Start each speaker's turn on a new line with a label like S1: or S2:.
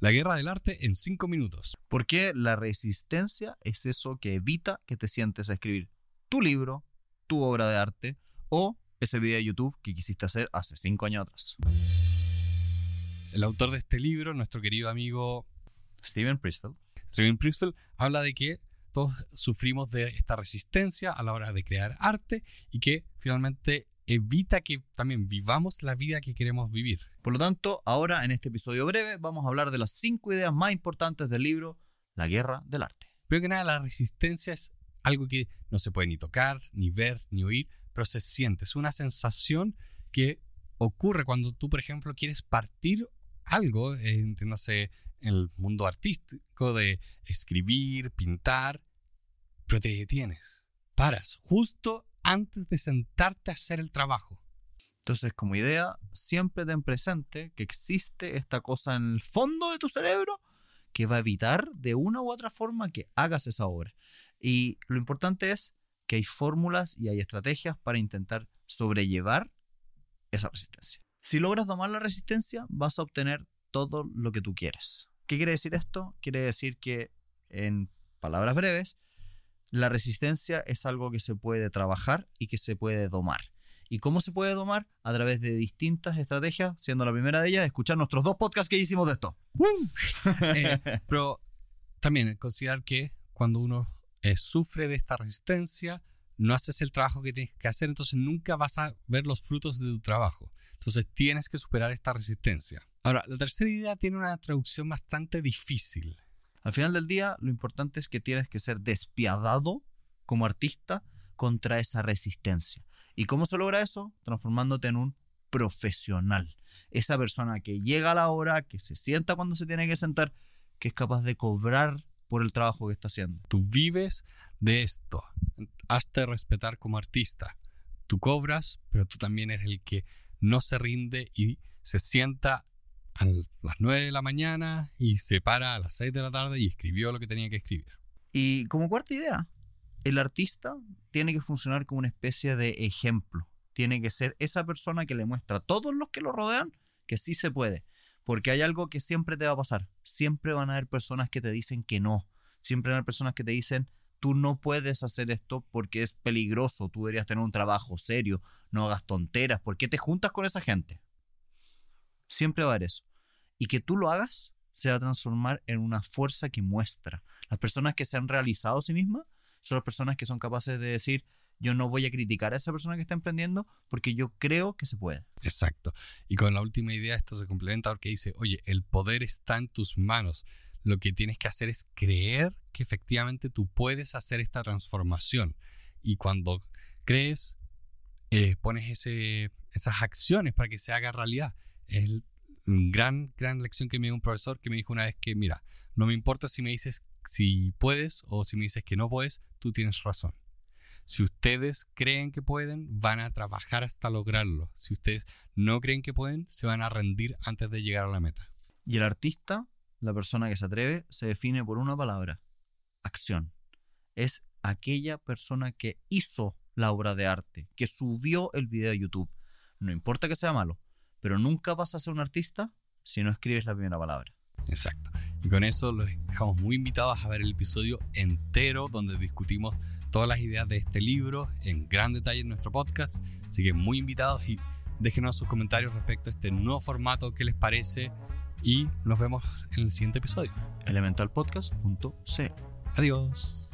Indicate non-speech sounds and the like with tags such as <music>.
S1: La guerra del arte en 5 minutos.
S2: Porque la resistencia es eso que evita que te sientes a escribir tu libro, tu obra de arte o ese video de YouTube que quisiste hacer hace 5 años atrás.
S1: El autor de este libro, nuestro querido amigo
S2: Steven Prisfield.
S1: Steven Prisfield habla de que todos sufrimos de esta resistencia a la hora de crear arte y que finalmente evita que también vivamos la vida que queremos vivir.
S2: Por lo tanto, ahora en este episodio breve vamos a hablar de las cinco ideas más importantes del libro La Guerra del Arte.
S1: Primero que nada, la resistencia es algo que no se puede ni tocar, ni ver, ni oír, pero se siente. Es una sensación que ocurre cuando tú, por ejemplo, quieres partir algo, eh, entiéndase, en el mundo artístico de escribir, pintar, pero te detienes, paras, justo antes de sentarte a hacer el trabajo.
S2: Entonces, como idea, siempre ten presente que existe esta cosa en el fondo de tu cerebro que va a evitar de una u otra forma que hagas esa obra. Y lo importante es que hay fórmulas y hay estrategias para intentar sobrellevar esa resistencia. Si logras domar la resistencia, vas a obtener todo lo que tú quieres. ¿Qué quiere decir esto? Quiere decir que, en palabras breves, la resistencia es algo que se puede trabajar y que se puede domar. ¿Y cómo se puede domar? A través de distintas estrategias, siendo la primera de ellas escuchar nuestros dos podcasts que hicimos de esto. <laughs>
S1: Eh, pero también considerar que cuando uno eh, sufre de esta resistencia, no haces el trabajo que tienes que hacer, entonces nunca vas a ver los frutos de tu trabajo. Entonces tienes que superar esta resistencia. Ahora, la tercera idea tiene una traducción bastante difícil.
S2: Al final del día, lo importante es que tienes que ser despiadado como artista contra esa resistencia. ¿Y cómo se logra eso? Transformándote en un profesional. Esa persona que llega a la hora, que se sienta cuando se tiene que sentar, que es capaz de cobrar por el trabajo que está haciendo.
S1: Tú vives de esto. Hazte respetar como artista. Tú cobras, pero tú también eres el que no se rinde y se sienta a las 9 de la mañana y se para a las 6 de la tarde y escribió lo que tenía que escribir.
S2: Y como cuarta idea, el artista tiene que funcionar como una especie de ejemplo. Tiene que ser esa persona que le muestra a todos los que lo rodean que sí se puede. Porque hay algo que siempre te va a pasar. Siempre van a haber personas que te dicen que no. Siempre van a haber personas que te dicen, tú no puedes hacer esto porque es peligroso. Tú deberías tener un trabajo serio. No hagas tonteras. ¿Por qué te juntas con esa gente? Siempre va a haber eso. Y que tú lo hagas se va a transformar en una fuerza que muestra. Las personas que se han realizado a sí mismas son las personas que son capaces de decir, yo no voy a criticar a esa persona que está emprendiendo porque yo creo que se puede.
S1: Exacto. Y con la última idea esto se complementa porque dice, oye, el poder está en tus manos. Lo que tienes que hacer es creer que efectivamente tú puedes hacer esta transformación. Y cuando crees, eh, pones esas acciones para que se haga realidad. Es gran, gran lección que me dio un profesor que me dijo una vez que, mira, no me importa si me dices si puedes o si me dices que no puedes, tú tienes razón. Si ustedes creen que pueden, van a trabajar hasta lograrlo. Si ustedes no creen que pueden, se van a rendir antes de llegar a la meta.
S2: Y el artista, la persona que se atreve, se define por una palabra, acción. Es aquella persona que hizo la obra de arte, que subió el video a YouTube. No importa que sea malo, pero nunca vas a ser un artista si no escribes la primera palabra.
S1: Exacto. Y con eso los dejamos muy invitados a ver el episodio entero donde discutimos todas las ideas de este libro en gran detalle en nuestro podcast. Así que muy invitados y déjenos sus comentarios respecto a este nuevo formato, qué les parece y nos vemos en el siguiente episodio.
S2: Elementalpodcast.c.
S1: Adiós.